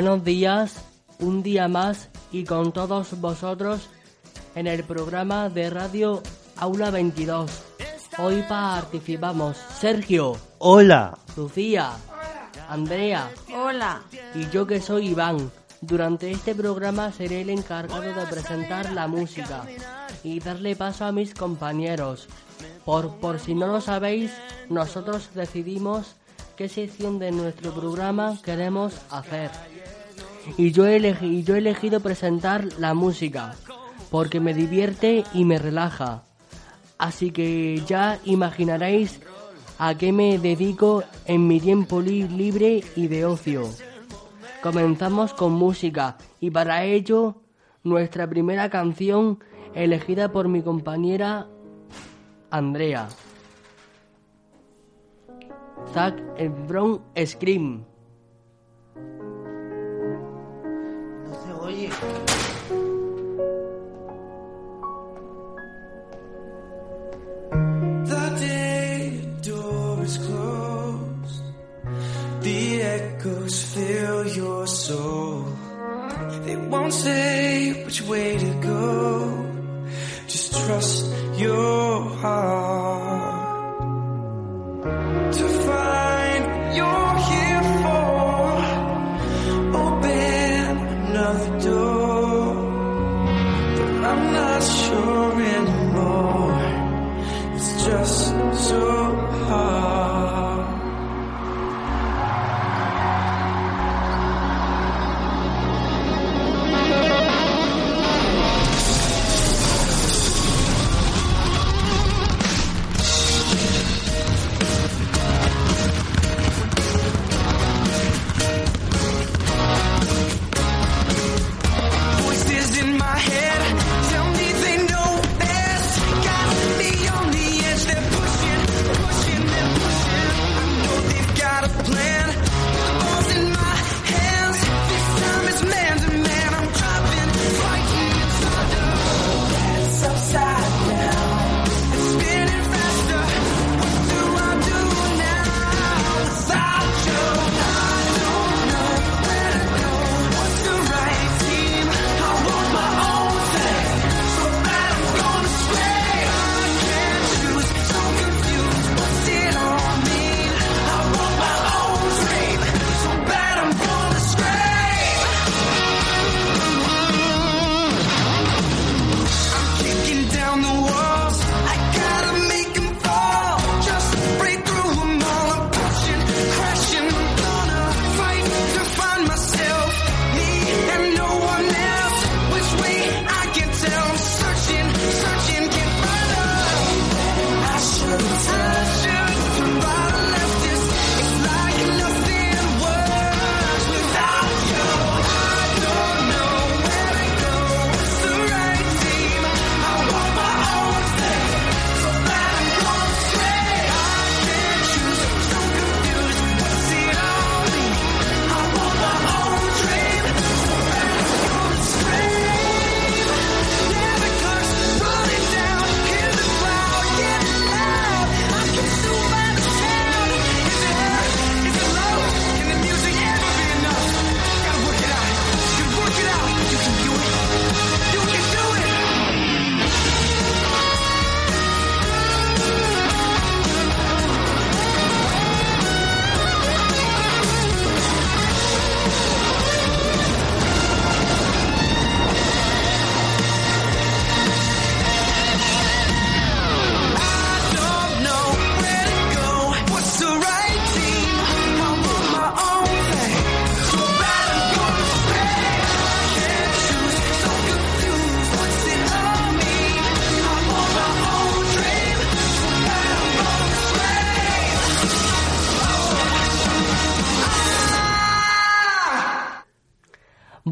Buenos días, un día más y con todos vosotros en el programa de radio Aula 22. Hoy participamos Sergio, Hola. Lucía, Andrea Hola. y yo que soy Iván. Durante este programa seré el encargado de presentar la música y darle paso a mis compañeros. Por, por si no lo sabéis, nosotros decidimos qué sección de nuestro programa queremos hacer. Y yo, he yo he elegido presentar la música, porque me divierte y me relaja. Así que ya imaginaréis a qué me dedico en mi tiempo li- libre y de ocio. Comenzamos con música y para ello nuestra primera canción elegida por mi compañera Andrea. Zac Efron Scream. The echoes fill your soul. They won't say which way to go. Just trust your heart.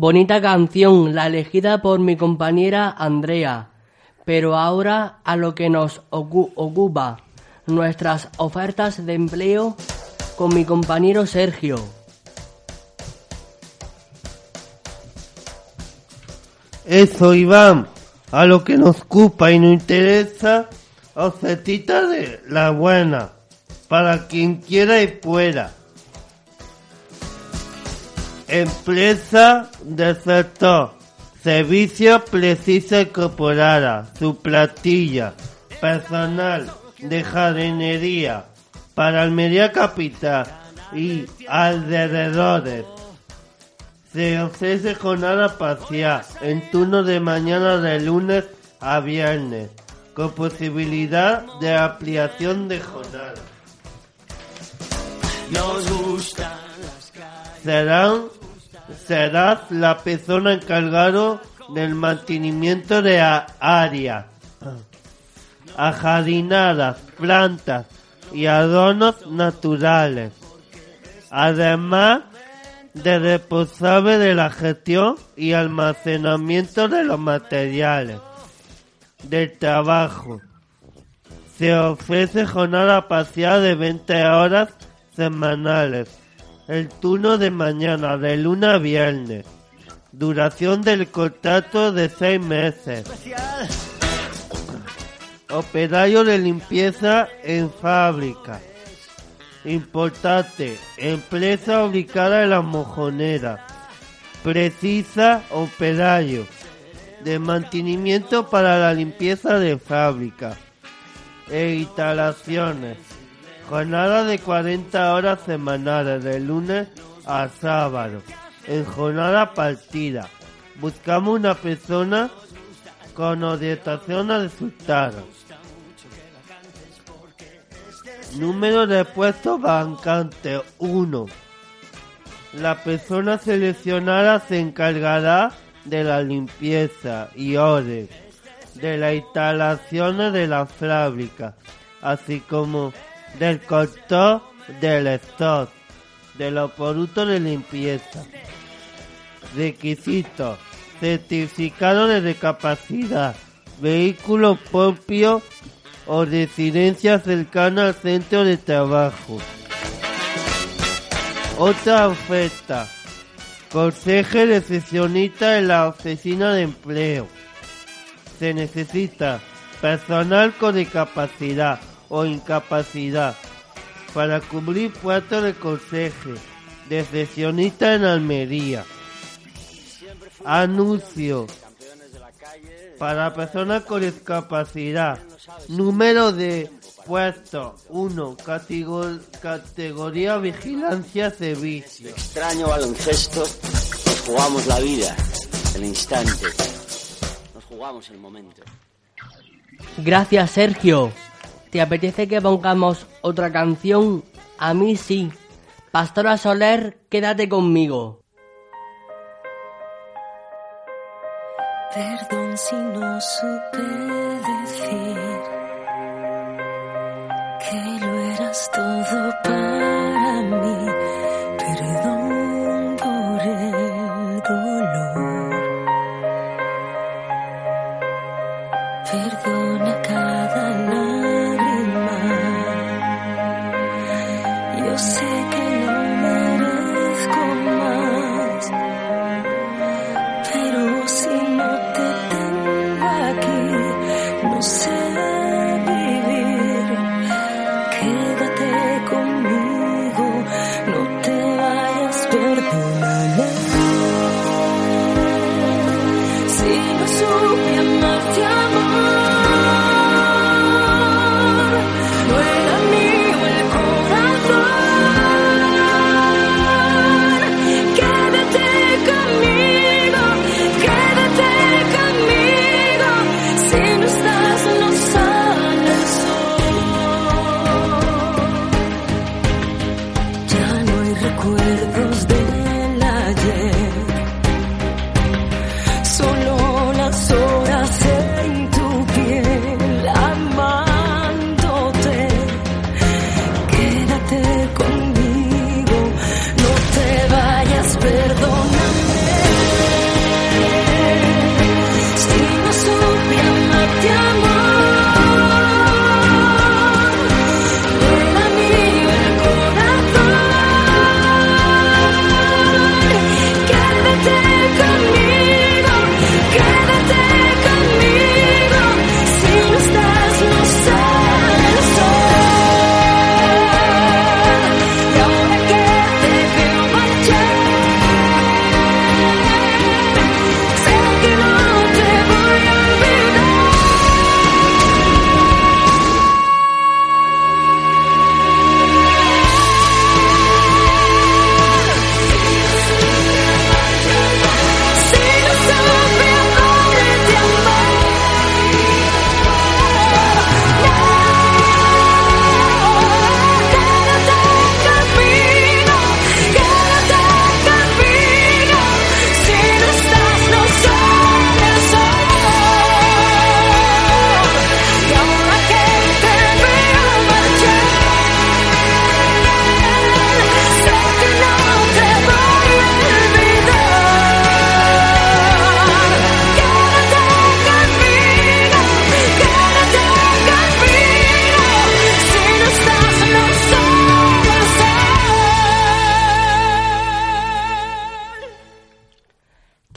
Bonita canción, la elegida por mi compañera Andrea. Pero ahora a lo que nos ocu- ocupa, nuestras ofertas de empleo con mi compañero Sergio. Eso, Iván. A lo que nos ocupa y nos interesa, ofertita de la buena. Para quien quiera y pueda. Empresa del sector. Servicio precisa incorporada. Su plantilla. Personal de jardinería. Para Almería Capital y alrededores. Se ofrece jornada parcial en turno de mañana de lunes a viernes, con posibilidad de ampliación de jornada. Nos gustan Serán, serás la persona encargado del mantenimiento de áreas, ajardinadas, plantas y adornos naturales. Además de responsable de la gestión y almacenamiento de los materiales del trabajo. Se ofrece jornada parcial de 20 horas semanales. El turno de mañana de lunes a viernes. Duración del contrato de seis meses. Operario de limpieza en fábrica. Importante, empresa ubicada en la mojonera. Precisa operario de mantenimiento para la limpieza de fábrica e instalaciones. Jornada de 40 horas semanales de lunes a sábado. En jornada partida. Buscamos una persona con orientación a resultados. Número de puestos vacantes 1. La persona seleccionada se encargará de la limpieza y orden de las instalaciones de la fábrica, así como del control del stock de los productos de limpieza. Requisitos: certificado de discapacidad, vehículo propio o residencia cercana al centro de trabajo. Otra oferta. Conseje recepcionista en la oficina de empleo. Se necesita personal con discapacidad o incapacidad para cubrir puestos de conseje de recepcionista en Almería. Anuncio para personas con discapacidad. Número de puestos 1. categoría vigilancia servicio. extraño baloncesto nos jugamos la vida, el instante, nos jugamos el momento. Gracias, Sergio. ¿Te apetece que pongamos otra canción? A mí sí. Pastora Soler, quédate conmigo. Perdón si no supe decir que lo eras todo para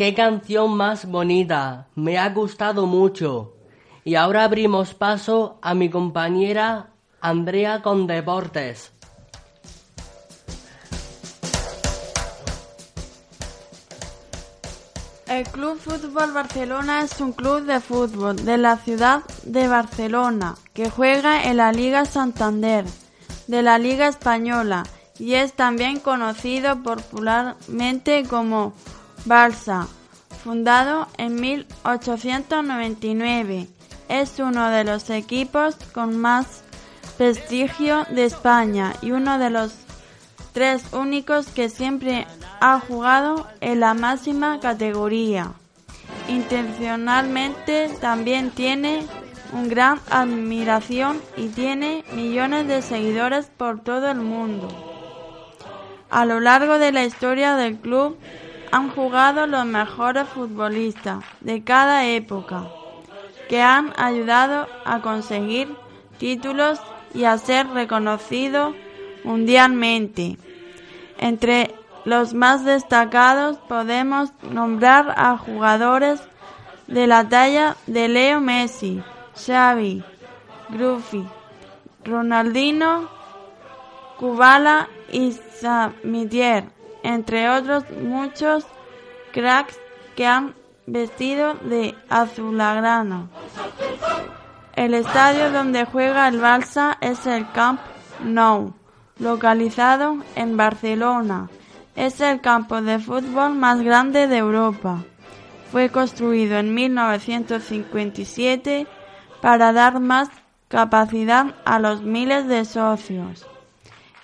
Qué canción más bonita, me ha gustado mucho. Y ahora abrimos paso a mi compañera Andrea con deportes. El Club Fútbol Barcelona es un club de fútbol de la ciudad de Barcelona que juega en la Liga Santander de la Liga Española y es también conocido popularmente como Barça. Fundado en 1899, es uno de los equipos con más prestigio de España y uno de los tres únicos que siempre ha jugado en la máxima categoría. Intencionalmente también tiene un gran admiración y tiene millones de seguidores por todo el mundo. A lo largo de la historia del club han jugado los mejores futbolistas de cada época, que han ayudado a conseguir títulos y a ser reconocidos mundialmente. Entre los más destacados podemos nombrar a jugadores de la talla de Leo Messi, Xavi, Gruffy, Ronaldinho, Kubala y Samitier, entre otros muchos cracks que han vestido de azulgrana. El estadio donde juega el Barça es el Camp Nou, localizado en Barcelona. Es el campo de fútbol más grande de Europa. Fue construido en 1957 para dar más capacidad a los miles de socios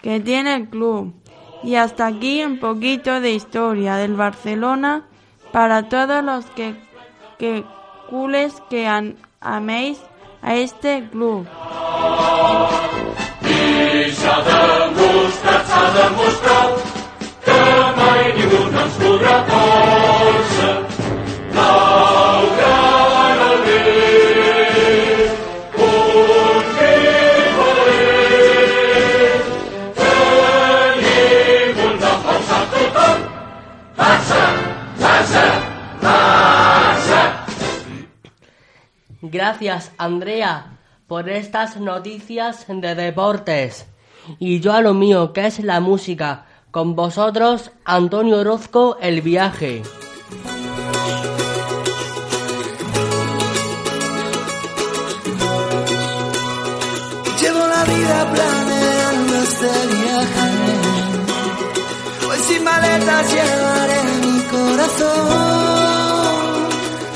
que tiene el club. Y hasta aquí un poquito de historia del Barcelona para todos los que, que cules que améis a este club. Gracias, Andrea, por estas noticias de deportes. Y yo a lo mío, que es la música. Con vosotros, Antonio Orozco, El Viaje. Llevo la vida planeando este viaje. Hoy sin maletas llevaré mi corazón.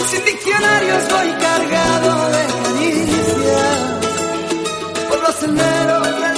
Sin diccionarios voy cargado Por los senderos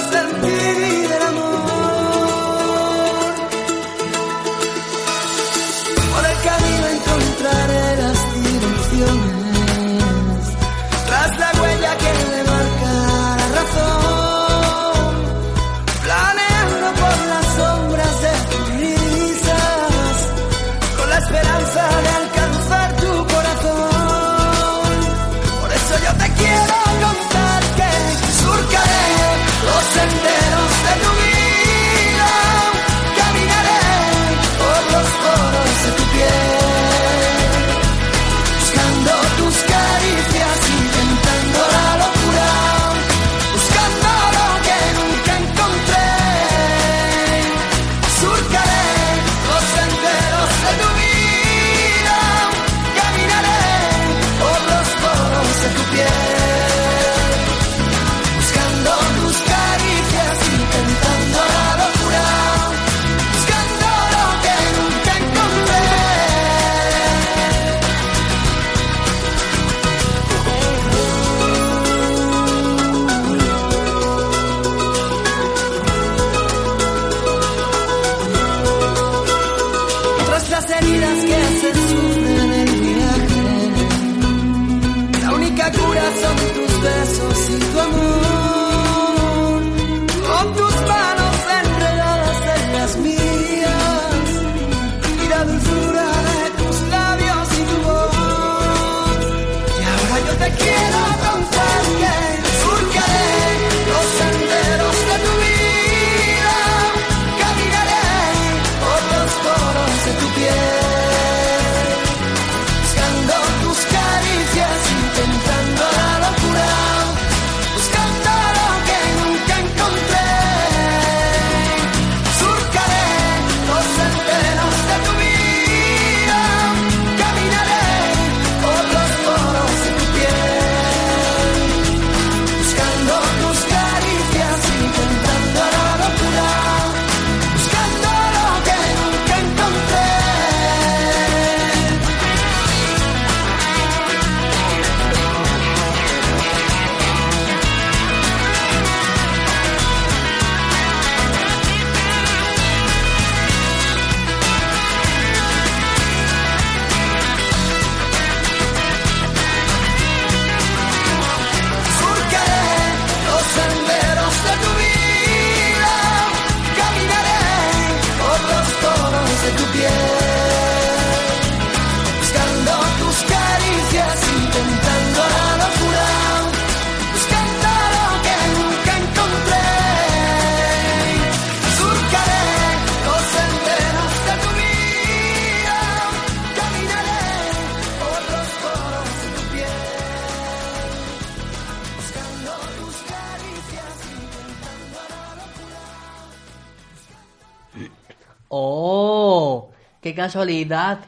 casualidad,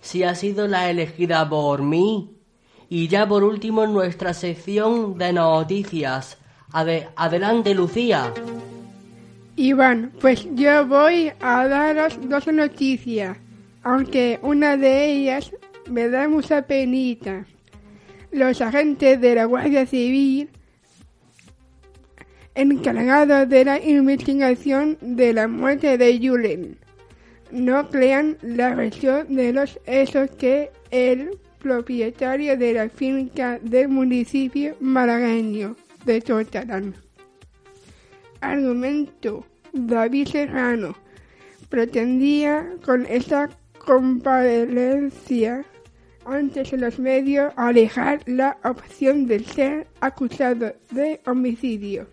si ha sido la elegida por mí. Y ya por último nuestra sección de noticias. Ade- adelante, Lucía. Iván, pues yo voy a daros dos noticias, aunque una de ellas me da mucha penita. Los agentes de la Guardia Civil encargados de la investigación de la muerte de Julen no crean la versión de los hechos que el propietario de la finca del municipio malagueño de Totarán argumento David Serrano pretendía con esta comparecencia ante los medios alejar la opción de ser acusado de homicidio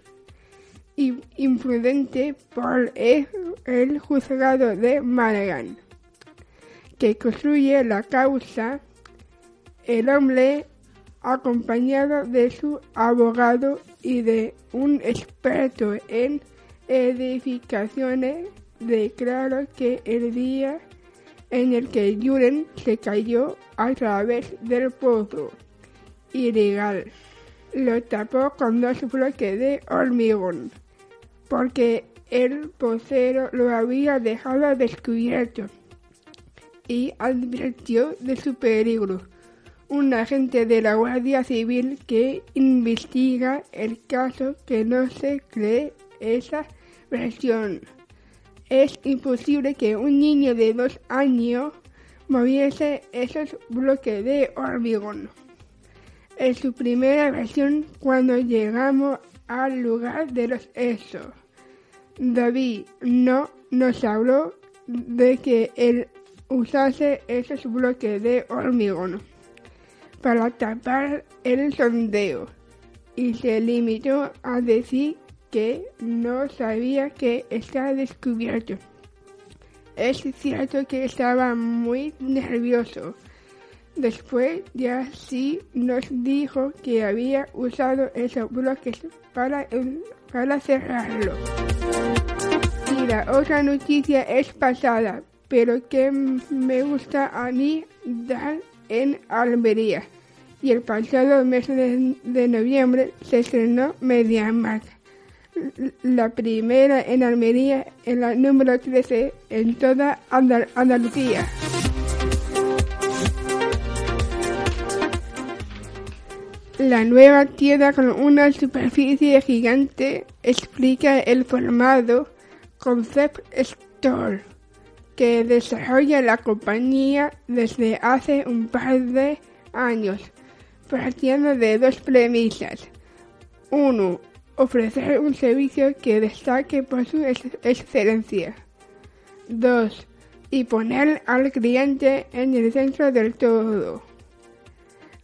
imprudente por el, juzgado de Málaga que construye la causa. El hombre acompañado de su abogado y de un experto en edificaciones, declaró que el día en el que Julen se cayó a través del pozo ilegal lo tapó con dos bloques de hormigón, porque el pocero lo había dejado descubierto y advirtió de su peligro un agente de la Guardia Civil que investiga el caso que no se cree esa versión. Es imposible que un niño de dos años moviese esos bloques de hormigón. En su primera versión, cuando llegamos al lugar de los hechos, David no nos habló de que él usase esos bloques de hormigón para tapar el sondeo y se limitó a decir que no sabía que estaba descubierto. Es cierto que estaba muy nervioso. Después ya sí nos dijo que había usado esos bloques para, cerrarlo. Y la otra noticia es pasada, pero que me gusta a mí dar en Almería y el pasado mes de, de noviembre se estrenó Mediamarkt, la primera en Almería, en la número 13 en toda Andal Andalucía. La nueva tienda con una superficie gigante explica el formado Concept Store que desarrolla la compañía desde hace un par de años, partiendo de dos premisas. Uno, ofrecer un servicio que destaque por su ex excelencia. Dos, y poner al cliente en el centro del todo.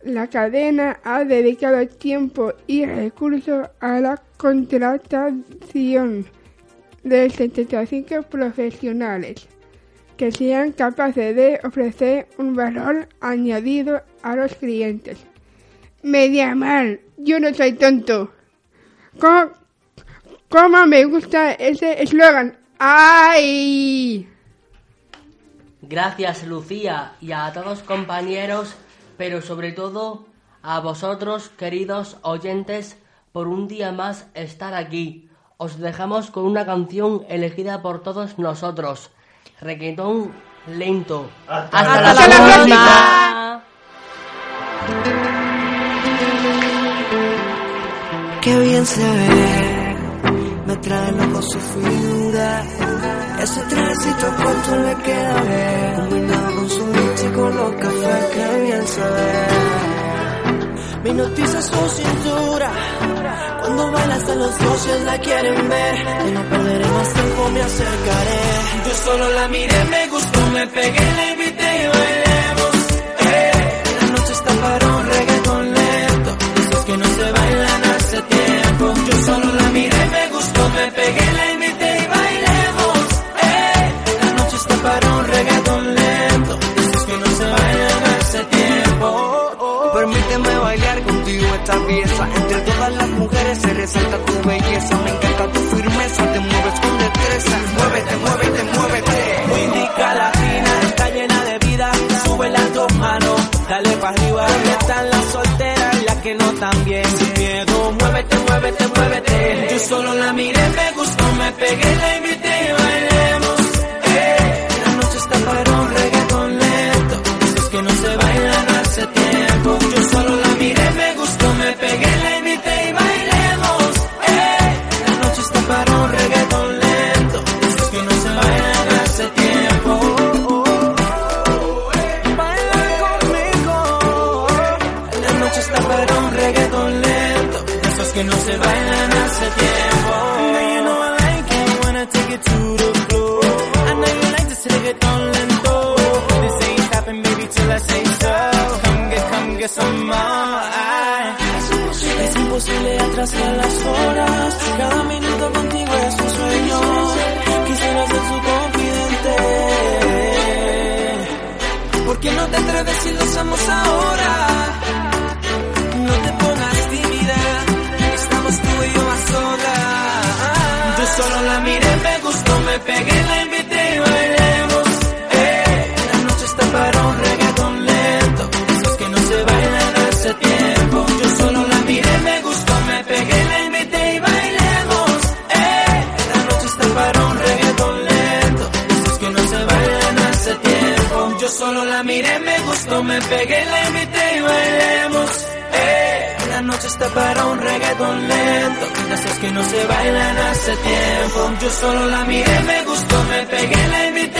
La cadena ha dedicado tiempo y recursos a la contratación de 75 profesionales que sean capaces de ofrecer un valor añadido a los clientes. Media mal, yo no soy tonto. ¿Cómo, me gusta ese eslogan? ¡Ay! Gracias Lucía y a todos compañeros, pero sobre todo a vosotros queridos oyentes por un día más estar aquí. Os dejamos con una canción elegida por todos nosotros. Requetón lento. Hasta Hasta, la la, próxima. próxima. Qué bien se ve, me trae loco su figura. Ese trajecito corto le queda bien, combinado con su los cafés, qué bien se ve. Me noticia su cintura, cuando baila hasta los dioses la quieren ver. Y no perderé más tiempo, me acercaré. Yo solo la miré, me gustó, me pegué, la invité y bailemos. contigo esta pieza. Entre todas las mujeres se resalta tu belleza. Me encanta tu firmeza, te mueves con destreza. Muévete, muévete, muévete. Muy Indica latina, está llena de vida. Sube las dos manos, dale para arriba. Ahí están las solteras, y las que no también. Sin miedo, muévete, muévete, muévete. Yo solo la miré, me gustó, me pegué, la invité ¿Por qué no te atreves si lo usamos ahora? No te pongas tímida, estamos tú y yo a solas. Tú solo la miras. miré, me gustó, me pegué, la invité y bailemos. Eh, la noche está para un reggaeton lento, de esos que no se bailan hace tiempo. Yo solo la miré, me gustó, me pegué, la invité.